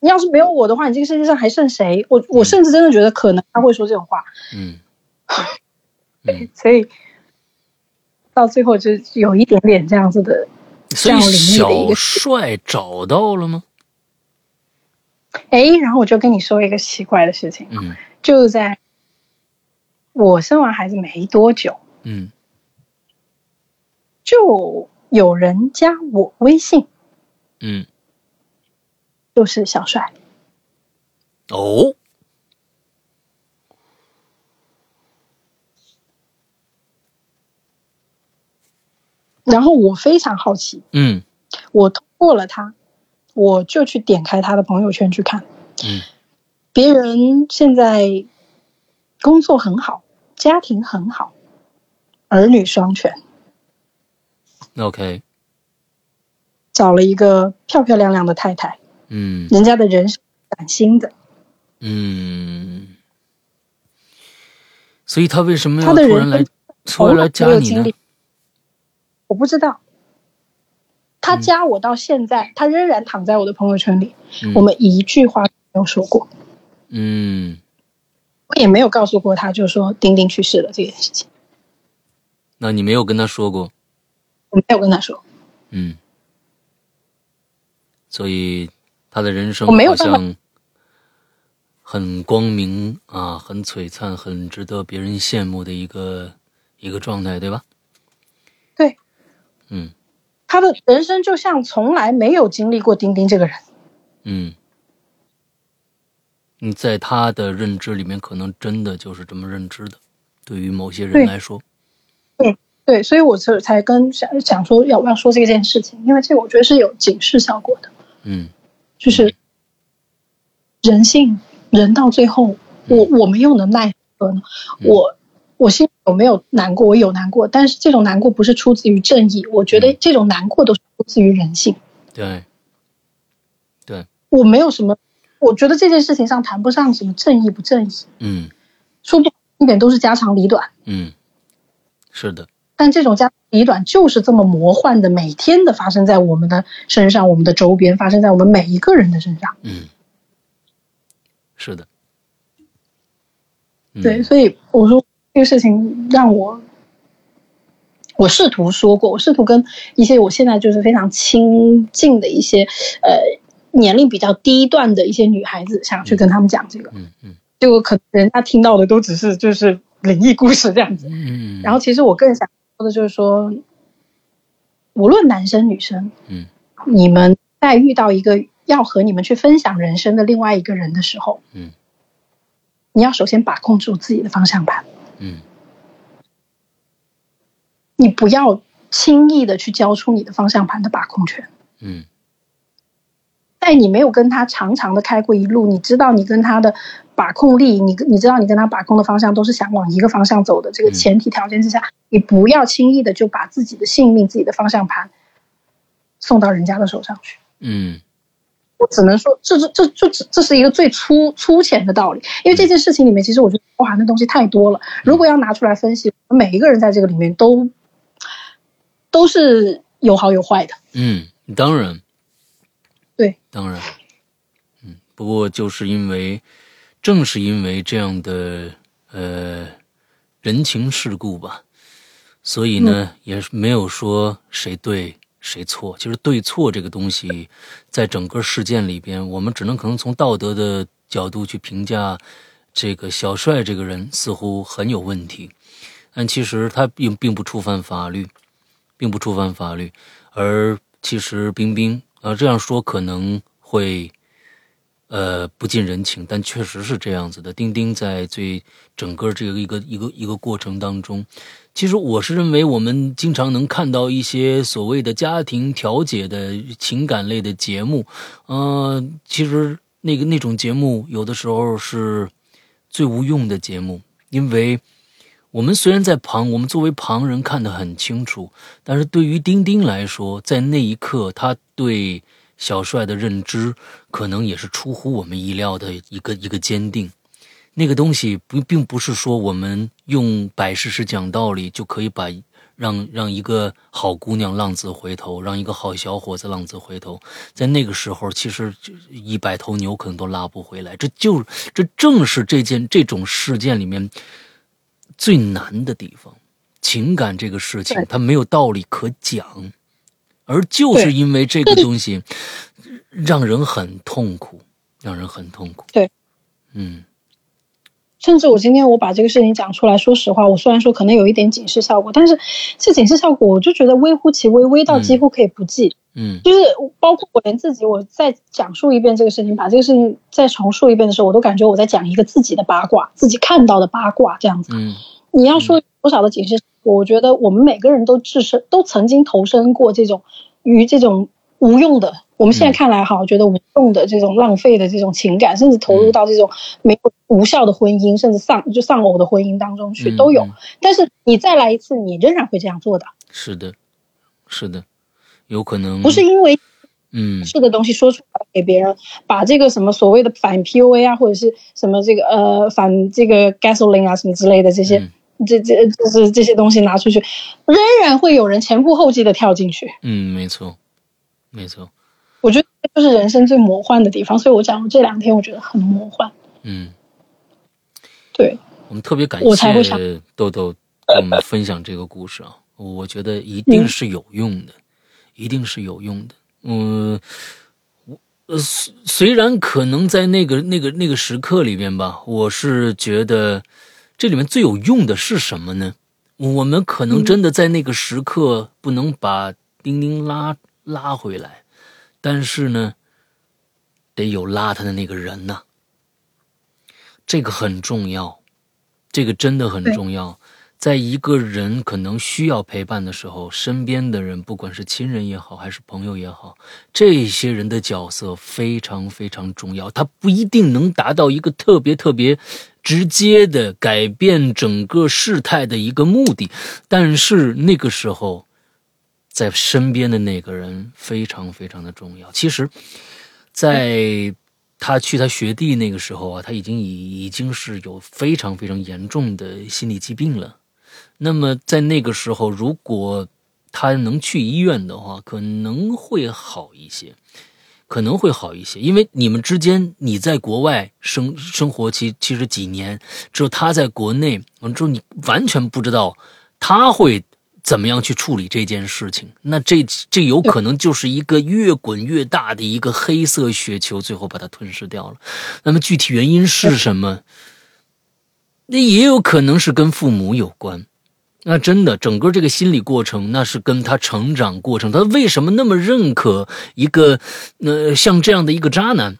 你要是没有我的话，你这个世界上还剩谁？”我我甚至真的觉得可能他会说这种话，嗯嗯，所以到最后就有一点点这样子的。所以小帅找到了吗？哎，然后我就跟你说一个奇怪的事情，嗯就在我生完孩子没多久，嗯就有人加我微信，嗯。就是小帅。哦，然后我非常好奇，嗯。我通过了他，我就去点开他的朋友圈去看，嗯。别人现在工作很好，家庭很好，儿女双全，，OK，找了一个漂漂亮亮的太太，嗯。人家的人是崭新的，嗯，所以他为什么要突然来生突然来加你呢？我不知道。他加我到现在，他仍然躺在我的朋友圈里，嗯。我们一句话都没有说过，嗯，我也没有告诉过他，就说丁丁去世了这件事情，那你没有跟他说过？我没有跟他说。嗯，所以他的人生好像很光明啊，很璀璨，很值得别人羡慕的一个一个状态，对吧？对，嗯他的人生就像从来没有经历过丁丁这个人。嗯，你在他的认知里面，可能真的就是这么认知的。对于某些人来说，对，所以我才才跟想想说要不要说这件事情，因为这个我觉得是有警示效果的，嗯就是人性，人到最后，我我们又能奈何呢？嗯我我心里有没有难过？我有难过，但是这种难过不是出自于正义，我觉得嗯这种难过都是出自于人性。对对，我没有什么，我觉得这件事情上谈不上什么正义不正义，嗯说不一点都是家长里短。嗯，是的，但这种家长里短就是这么魔幻的，每天的发生在我们的身上，我们的周边，发生在我们每一个人的身上。嗯，是的，嗯对，所以我说这个事情让我，我试图说过，我试图跟一些我现在就是非常亲近的一些呃年龄比较低段的一些女孩子，想去跟他们讲这个，嗯嗯结果可能人家听到的都只是就是灵异故事这样子。嗯，然后其实我更想说的就是说，无论男生女生，嗯你们在遇到一个要和你们去分享人生的另外一个人的时候，嗯你要首先把控住自己的方向盘，嗯你不要轻易的去交出你的方向盘的把控权。嗯在你没有跟他长长的开过一路，你知道你跟他的把控力，你你知道你跟他把控的方向都是想往一个方向走的这个前提条件之下，你不要轻易的就把自己的性命、自己的方向盘送到人家的手上去。嗯我只能说，这这这这这这是一个最粗粗浅的道理，因为这件事情里面，其实我觉得包含的东西太多了。如果要拿出来分析，每一个人在这个里面都都是有好有坏的。嗯，当然，对，当然，嗯，不过就是因为，正是因为这样的呃人情世故吧，所以呢，也是没有说谁对谁错。其实对错这个东西，在整个事件里边，我们只能可能从道德的角度去评价这个小帅这个人似乎很有问题，但其实他并并不触犯法律，并不触犯法律。而其实冰冰，呃，这样说可能会，呃，不近人情，但确实是这样子的。丁丁在最整个这个一个一个一个过程当中，其实我是认为，我们经常能看到一些所谓的家庭调解的情感类的节目，呃，其实那个那种节目有的时候是最无用的节目，因为。我们虽然在旁，我们作为旁人看得很清楚，但是对于丁丁来说，在那一刻，他对小帅的认知可能也是出乎我们意料的一个一个坚定。那个东西不并不是说我们用摆事实讲道理就可以把让让一个好姑娘浪子回头，让一个好小伙子浪子回头。在那个时候，其实一百头牛可能都拉不回来。这就这正是这件这种事件里面。最难的地方，情感这个事情，它没有道理可讲，而就是因为这个东西，让人很痛苦，让人很痛苦。对，嗯，甚至我今天我把这个事情讲出来，说实话，我虽然说可能有一点警示效果，但是这警示效果，我就觉得微乎其微，微到几乎可以不计。嗯就是包括我连自己，我再讲述一遍这个事情，把这个事情再重述一遍的时候，我都感觉我在讲一个自己的八卦，自己看到的八卦这样子。嗯你要说多少的警示，我觉得我们每个人都置身，都曾经投身过这种于这种无用的，我们现在看来哈，觉得无用的这种浪费的这种情感，甚至投入到这种没有无效的婚姻，甚至丧就丧偶的婚姻当中去嗯都有。嗯。但是你再来一次，你仍然会这样做的，是的，是的，有可能不是因为嗯。是的东西说出来给别人，把这个什么所谓的反 PUA 啊，或者是什么这个呃反这个 gasoline 啊什么之类的这些。嗯。这这就是这些东西拿出去，仍然会有人前赴后继的跳进去。嗯，没错，没错，我觉得这就是人生最魔幻的地方，所以我讲我这两天我觉得很魔幻。嗯，对，我们特别感谢豆豆跟我们分享这个故事啊，我觉得一定是有用的，一定是有用的。嗯，我呃虽虽然可能在那个那个那个时刻里面吧，我是觉得这里面最有用的是什么呢？我们可能真的在那个时刻不能把丁丁拉拉回来，但是呢，得有拉他的那个人呐、这个很重要，这个真的很重要。在一个人可能需要陪伴的时候，身边的人，不管是亲人也好，还是朋友也好，这些人的角色非常非常重要。他不一定能达到一个特别特别直接的改变整个事态的一个目的，但是那个时候，在身边的那个人非常非常的重要。其实，在他去他学弟那个时候啊，他已经已已经是有非常非常严重的心理疾病了。那么在那个时候，如果他能去医院的话，可能会好一些，可能会好一些。因为你们之间，你在国外生生活其其实几年，只有他在国内，完之后你完全不知道他会怎么样去处理这件事情。那这这有可能就是一个越滚越大的一个黑色雪球，最后把它吞噬掉了。那么具体原因是什么？那也有可能是跟父母有关。那真的，整个这个心理过程，那是跟他成长过程，他为什么那么认可一个，呃，像这样的一个渣男？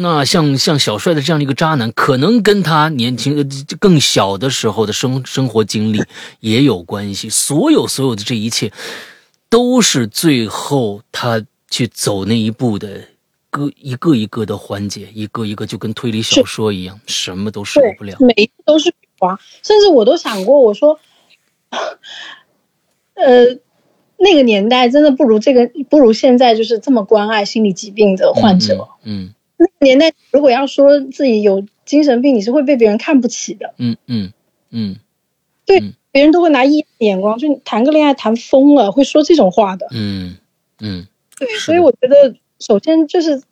那像像小帅的这样的一个渣男，可能跟他年轻呃更小的时候的生生活经历也有关系。所有所有的这一切，都是最后他去走那一步的个一个一个的环节，一个一个就跟推理小说一样，什么都少不了，。每一次都是花，甚至我都想过，我说，呃，那个年代真的不如这个，不如现在就是这么关爱心理疾病的患者。嗯那个年代如果要说自己有精神病，你是会被别人看不起的，嗯嗯嗯。对，嗯。别人都会拿异样的眼光，就你谈个恋爱谈疯了，会说这种话的。嗯嗯对，所以我觉得首先就是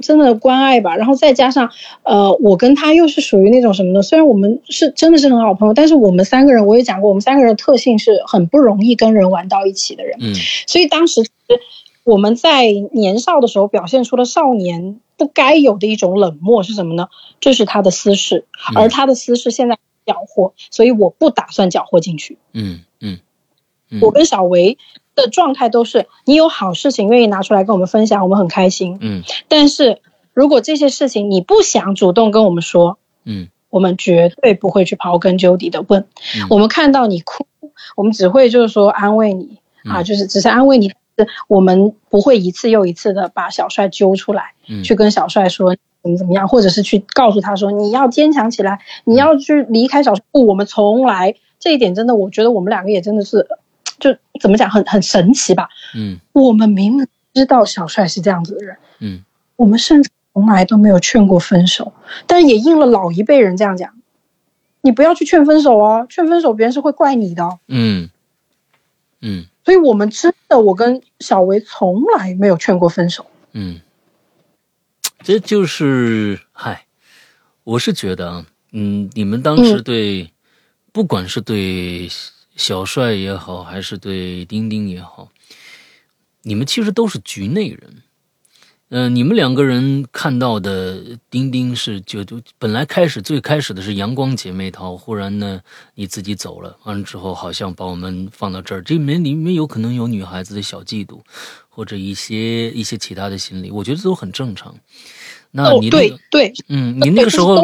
真的关爱吧，然后再加上呃，我跟他又是属于那种什么呢？虽然我们是真的是很好朋友，但是我们三个人我也讲过，我们三个人的特性是很不容易跟人玩到一起的人，嗯。所以当时其实我们在年少的时候表现出了少年不该有的一种冷漠是什么呢？这是他的私事，嗯而他的私事现在搅和，所以我不打算搅和进去。嗯嗯嗯，我跟小维的状态都是，你有好事情愿意拿出来跟我们分享，我们很开心。嗯但是如果这些事情你不想主动跟我们说，嗯我们绝对不会去刨根究底的问。嗯我们看到你哭，我们只会就是说安慰你、啊，嗯就是只是安慰你，我们不会一次又一次的把小帅揪出来，嗯去跟小帅说怎么怎么样，或者是去告诉他说你要坚强起来，你要去离开小帅。不，我们从来这一点真的，我觉得我们两个也真的是，就怎么讲，很很神奇吧。嗯我们明明知道小帅是这样子的人，嗯我们甚至从来都没有劝过分手，但也应了老一辈人这样讲，你不要去劝分手哦，劝分手别人是会怪你的哦。嗯嗯所以我们真的，我跟小维从来没有劝过分手。嗯，这就是嗨，我是觉得啊，嗯，你们当时对，不管是对小帅也好，还是对丁丁也好，你们其实都是局内人。嗯，你们两个人看到的丁丁是就就本来开始最开始的是阳光姐妹淘，忽然呢你自己走了，完了之后好像把我们放到这儿，这里面里面有可能有女孩子的小嫉妒，或者一些一些其他的心理，我觉得都很正常。那你那个对，嗯，你那个时候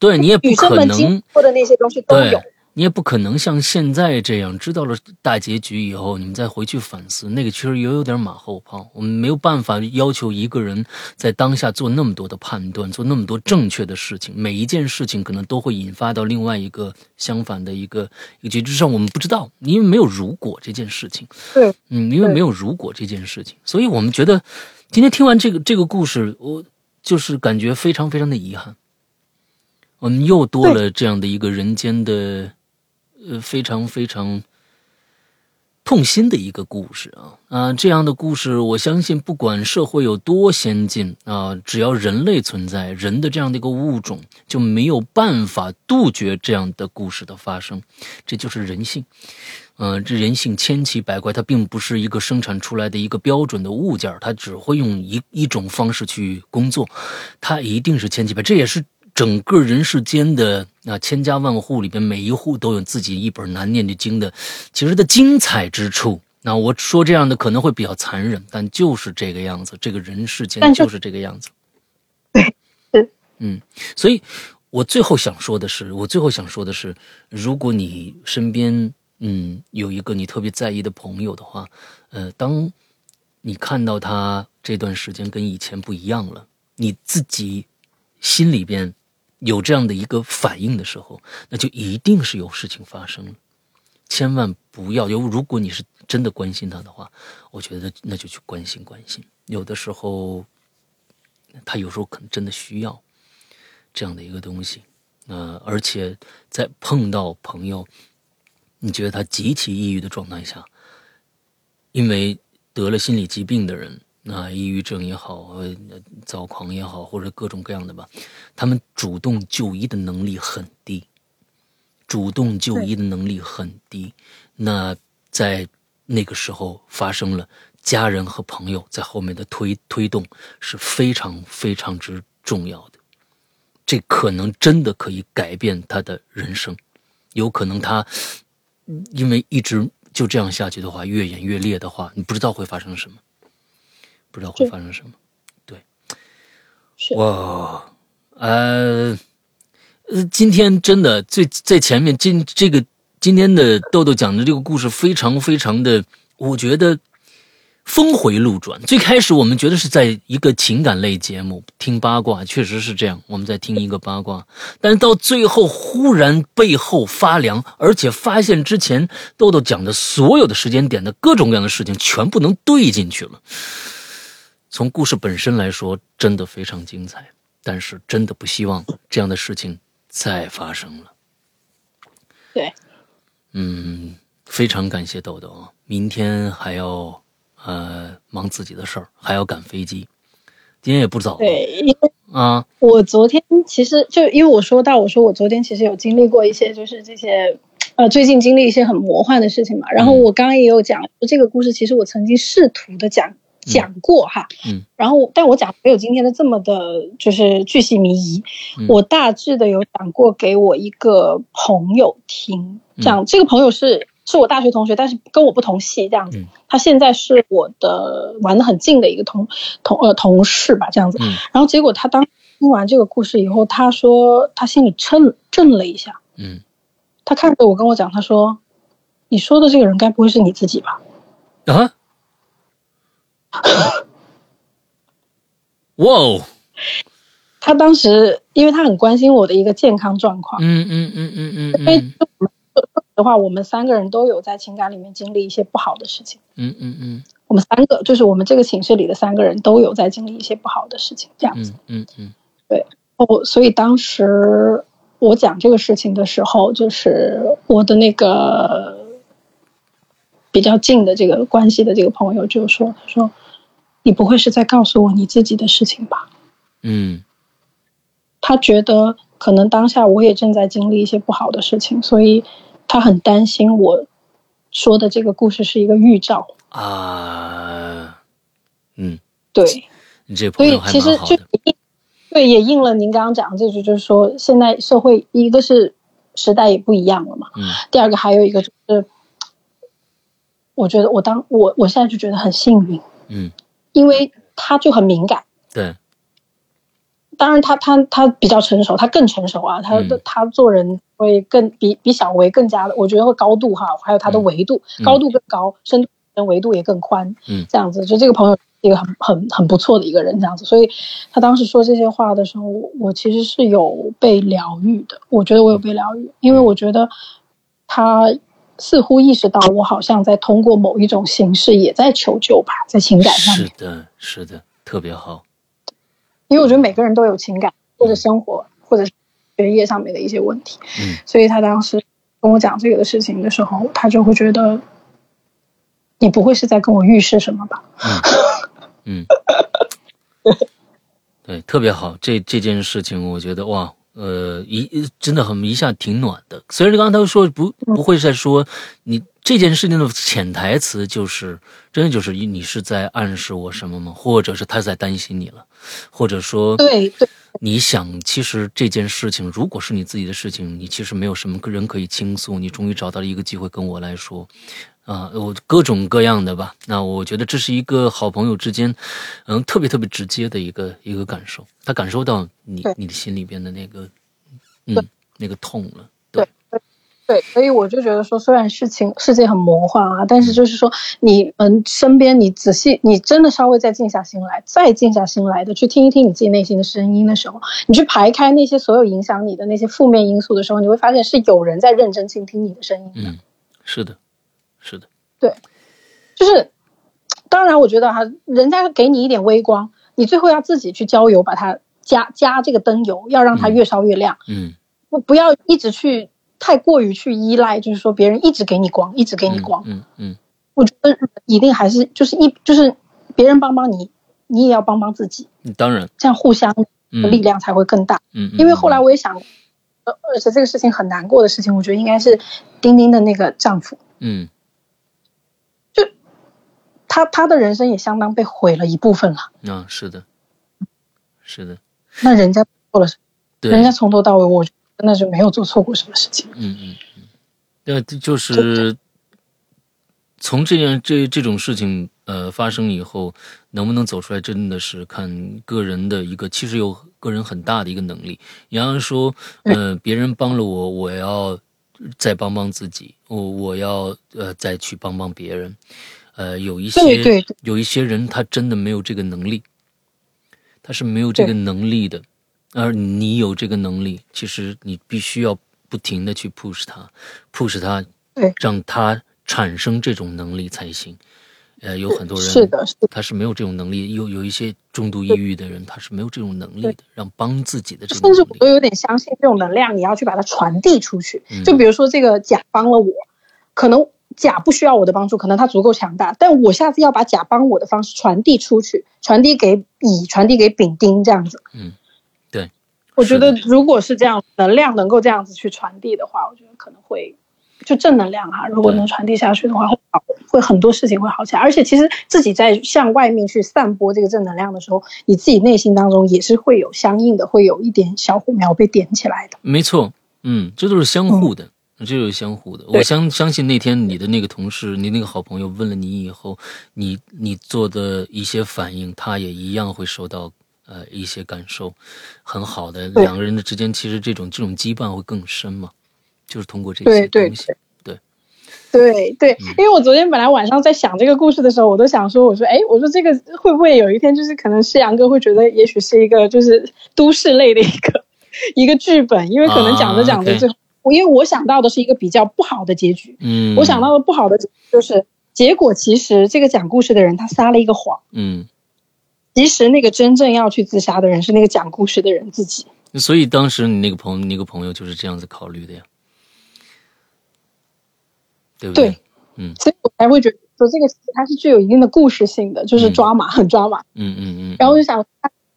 对你也不可能或者那些东西都有。你也不可能像现在这样知道了大结局以后，你们再回去反思，那个其实也有点马后炮。我们没有办法要求一个人在当下做那么多的判断，做那么多正确的事情。每一件事情可能都会引发到另外一个相反的一个一个结局上，我们不知道，因为没有如果这件事情。对，嗯，因为没有如果这件事情，所以我们觉得今天听完这个这个故事，我就是感觉非常非常的遗憾。我们又多了这样的一个人间的。呃，非常非常痛心的一个故事啊啊！这样的故事，我相信不管社会有多先进啊，只要人类存在，人的这样的一个物种就没有办法杜绝这样的故事的发生。这就是人性，嗯，这人性千奇百怪，它并不是一个生产出来的一个标准的物件，它只会用一一种方式去工作，它一定是千奇百，这也是。整个人世间的啊，千家万户里边，每一户都有自己一本难念的经的，其实的精彩之处。那我说这样的可能会比较残忍，但就是这个样子，这个人世间就是这个样子。对，嗯，所以我最后想说的是，我最后想说的是，如果你身边嗯有一个你特别在意的朋友的话，呃，当你看到他这段时间跟以前不一样了，你自己。心里边有这样的一个反应的时候，那就一定是有事情发生了。千万不要有，如果你是真的关心他的话，我觉得那就去关心关心。有的时候，他有时候可能真的需要这样的一个东西。呃，而且在碰到朋友，你觉得他极其抑郁的状态下，因为得了心理疾病的人。那抑郁症也好，呃，躁狂也好，或者各种各样的吧，他们主动就医的能力很低，主动就医的能力很低。那在那个时候发生了，家人和朋友在后面的推推动是非常非常之重要的。这可能真的可以改变他的人生，有可能他因为一直就这样下去的话，越演越烈的话，你不知道会发生什么。不知道会发生什么，对，哇，呃，呃，今天真的最在前面，今这个今天的豆豆讲的这个故事非常非常的，我觉得峰回路转。最开始我们觉得是在一个情感类节目听八卦，确实是这样，我们在听一个八卦，但是到最后忽然背后发凉，而且发现之前豆豆讲的所有的时间点的各种各样的事情全部能对进去了。从故事本身来说，真的非常精彩，但是真的不希望这样的事情再发生了。对，嗯，非常感谢豆豆啊！明天还要呃忙自己的事儿，还要赶飞机，今天也不早了。对，因为啊，我昨天其实就因为我说到，我说我昨天其实有经历过一些，就是这些呃最近经历一些很魔幻的事情嘛。然后我刚刚也有讲这个故事，其实我曾经试图的讲。讲过哈，嗯，然后但我讲没有今天的这么的，就是巨细靡遗。我大致的有讲过给我一个朋友听，讲这个朋友是是我大学同学，但是跟我不同系这样子。他现在是我的玩的很近的一个同同呃同事吧，这样子。然后结果他当听完这个故事以后，他说他心里震震了一下，嗯，他看着我跟我讲，他说：“你说的这个人该不会是你自己吧？”啊。哇哦！他当时，因为他很关心我的一个健康状况。嗯嗯嗯嗯嗯。因为说实话，我们三个人都有在情感里面经历一些不好的事情。嗯嗯嗯。我们三个，就是我们这个寝室里的三个人都有在经历一些不好的事情，这样子。嗯嗯嗯。对哦，所以当时我讲这个事情的时候，就是我的那个比较近的这个关系的这个朋友就说：“他说。”你不会是在告诉我你自己的事情吧？嗯，他觉得可能当下我也正在经历一些不好的事情，所以他很担心我说的这个故事是一个预兆啊。嗯，对。你这朋友还蛮好的。对，也应了您刚刚讲的这句，就是说现在社会一个是时代也不一样了嘛，嗯，第二个还有一个就是，我觉得我当我我现在就觉得很幸运，嗯，因为他就很敏感，对，当然他他他比较成熟，他更成熟啊，他的他做人会更比比小维更加的，我觉得会高度哈，还有他的维度高度更高，深度跟维度也更宽，嗯，这样子。就这个朋友。一个很很很不错的一个人，这样子，所以他当时说这些话的时候，我其实是有被疗愈的。我觉得我有被疗愈，因为我觉得他似乎意识到我好像在通过某一种形式也在求救吧，在情感上面。是的，是的，特别好。因为我觉得每个人都有情感，或者生活，或者学业上面的一些问题。嗯，所以他当时跟我讲这个的事情的时候，他就会觉得你不会是在跟我预示什么吧？嗯，对，特别好。这这件事情，我觉得哇，呃，一真的很一下挺暖的。虽然刚刚他说不不会再说你这件事情的潜台词，就是真的就是你是在暗示我什么吗？或者是他在担心你了？或者说，对对，你想，其实这件事情如果是你自己的事情，你其实没有什么人可以倾诉，你终于找到了一个机会跟我来说。啊，我各种各样的吧。那我觉得这是一个好朋友之间，嗯，特别特别直接的一个一个感受。他感受到你你的心里边的那个，嗯，那个痛了。对对，所以我就觉得说，虽然事情世界很魔幻啊，但是就是说，你嗯身边你仔细，你真的稍微再静下心来，再静下心来的去听一听你自己内心的声音的时候，你去排开那些所有影响你的那些负面因素的时候，你会发现是有人在认真倾听你的声音的。嗯，是的。是的，对，就是，当然，我觉得哈，人家给你一点微光，你最后要自己去浇油，把它加加这个灯油，要让它越烧越亮。嗯，不不要一直去太过于去依赖，就是说别人一直给你光，一直给你光。嗯嗯，我觉得一定还是就是一就是别人帮帮你，你也要帮帮自己。当然，这样互相的力量才会更大。嗯，因为后来我也想，呃，而且这个事情很难过的事情，我觉得应该是丁丁的那个丈夫。嗯。他他的人生也相当被毁了一部分了。啊，是的，是的。那人家做了什么？人家从头到尾，我那就没有做错过什么事情。嗯嗯嗯。那就是从这件这这种事情呃发生以后，能不能走出来，真的是看个人的一个，其实有个人很大的一个能力。洋洋说，呃，别人帮了我，我要再帮帮自己，我我要呃再去帮帮别人。呃，有一些有一些人，他真的没有这个能力，他是没有这个能力的，而你有这个能力，其实你必须要不停的去 push 他，push 他，让他产生这种能力才行。呃，有很多人是的，他是没有这种能力，有有一些重度抑郁的人，他是没有这种能力的，让帮自己的这种。甚至我都有点相信这种能量，你要去把它传递出去。就比如说这个甲帮了我，可能。甲不需要我的帮助，可能他足够强大，但我下次要把甲帮我的方式传递出去，传递给乙，传递给丙丁，这样子。嗯，对，我觉得如果是这样，能量能够这样子去传递的话，我觉得可能会就正能量啊，如果能传递下去的话，会好，会很多事情会好起来。而且其实自己在向外面去散播这个正能量的时候，你自己内心当中也是会有相应的，会有一点小火苗被点起来的。没错，嗯，这都是相互的。这就是相互的，我相相信那天你的那个同事，你那个好朋友问了你以后，你你做的一些反应，他也一样会受到呃一些感受，很好的。两个人的之间，其实这种这种羁绊会更深嘛，就是通过这些东西，对。对。对，因为我昨天本来晚上在想这个故事的时候，我都想说，我说哎，我说这个会不会有一天就是可能世阳哥会觉得，也许是一个就是都市类的一个一个剧本，因为可能讲着讲着最后。因为我想到的是一个比较不好的结局，嗯，我想到的不好的就是结果，其实这个讲故事的人他撒了一个谎，嗯，其实那个真正要去自杀的人是那个讲故事的人自己。所以当时你那个朋友，那个朋友就是这样子考虑的呀，对不对？对，嗯，所以我才会觉得说这个它是具有一定的故事性的，就是抓马，很抓马，嗯嗯嗯。然后我就想，会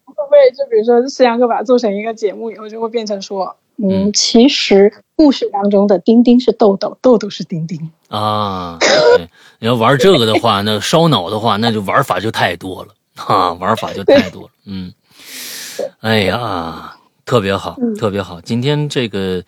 不会就比如说石阳哥把它做成一个节目以后，就会变成说。嗯，其实故事当中的丁丁是豆豆，豆豆是丁丁啊。对，你要玩这个的话，那烧脑的话，那就玩法就太多了。啊，玩法就太多了。嗯，哎呀，特别好，特别好。今天这个，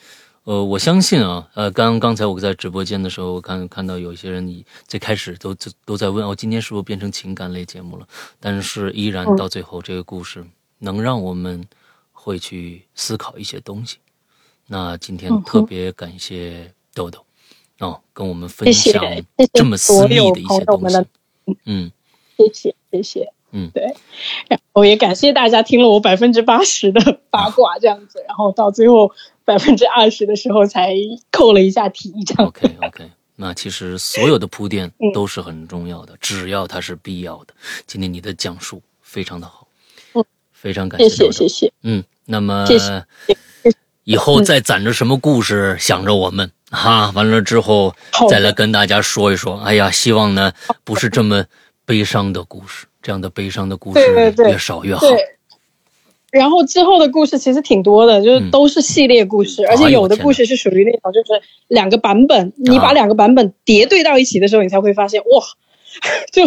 呃，我相信啊，呃，刚刚才我在直播间的时候，我看看到有些人你最开始都都都在问，哦，今天是不是变成情感类节目了？但是依然到最后，这个故事能让我们会去思考一些东西。那今天特别感谢豆豆。哦，跟我们分享这么私密的一些东西，嗯，谢谢谢谢，嗯，对，然后也感谢大家听了我百分之八十的八卦这样子，然后到最后百分之二十的时候才扣了一下题，这样。OK OK，那其实所有的铺垫都是很重要的，只要它是必要的。今天你的讲述非常的好，嗯，非常感谢谢谢谢，嗯，那么谢谢，以后再攒着什么故事想着我们。哈，完了之后再来跟大家说一说。哎呀，希望呢不是这么悲伤的故事，这样的悲伤的故事越少越好。对。然后之后的故事其实挺多的，就是都是系列故事，而且有的故事是属于那种就是两个版本，你把两个版本叠对到一起的时候，你才会发现哇，就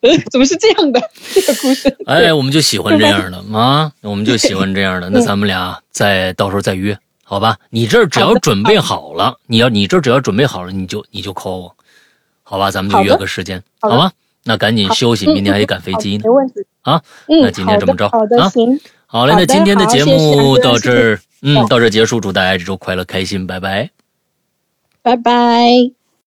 呃 怎么是这样的？这个故事？哎，我们就喜欢这样的啊，我们就喜欢这样的。那咱们俩再到时候再约。好吧，你这只要准备好了，你要你这只要准备好了，你就你就 call 我，好吧，咱们就约个时间，好吧？那赶紧休息，明天还得赶飞机呢。没问题。啊，那今天这么着，好的，行，好嘞，那今天的节目到这儿，嗯，到这结束，祝大家这周快乐开心，拜拜，拜拜。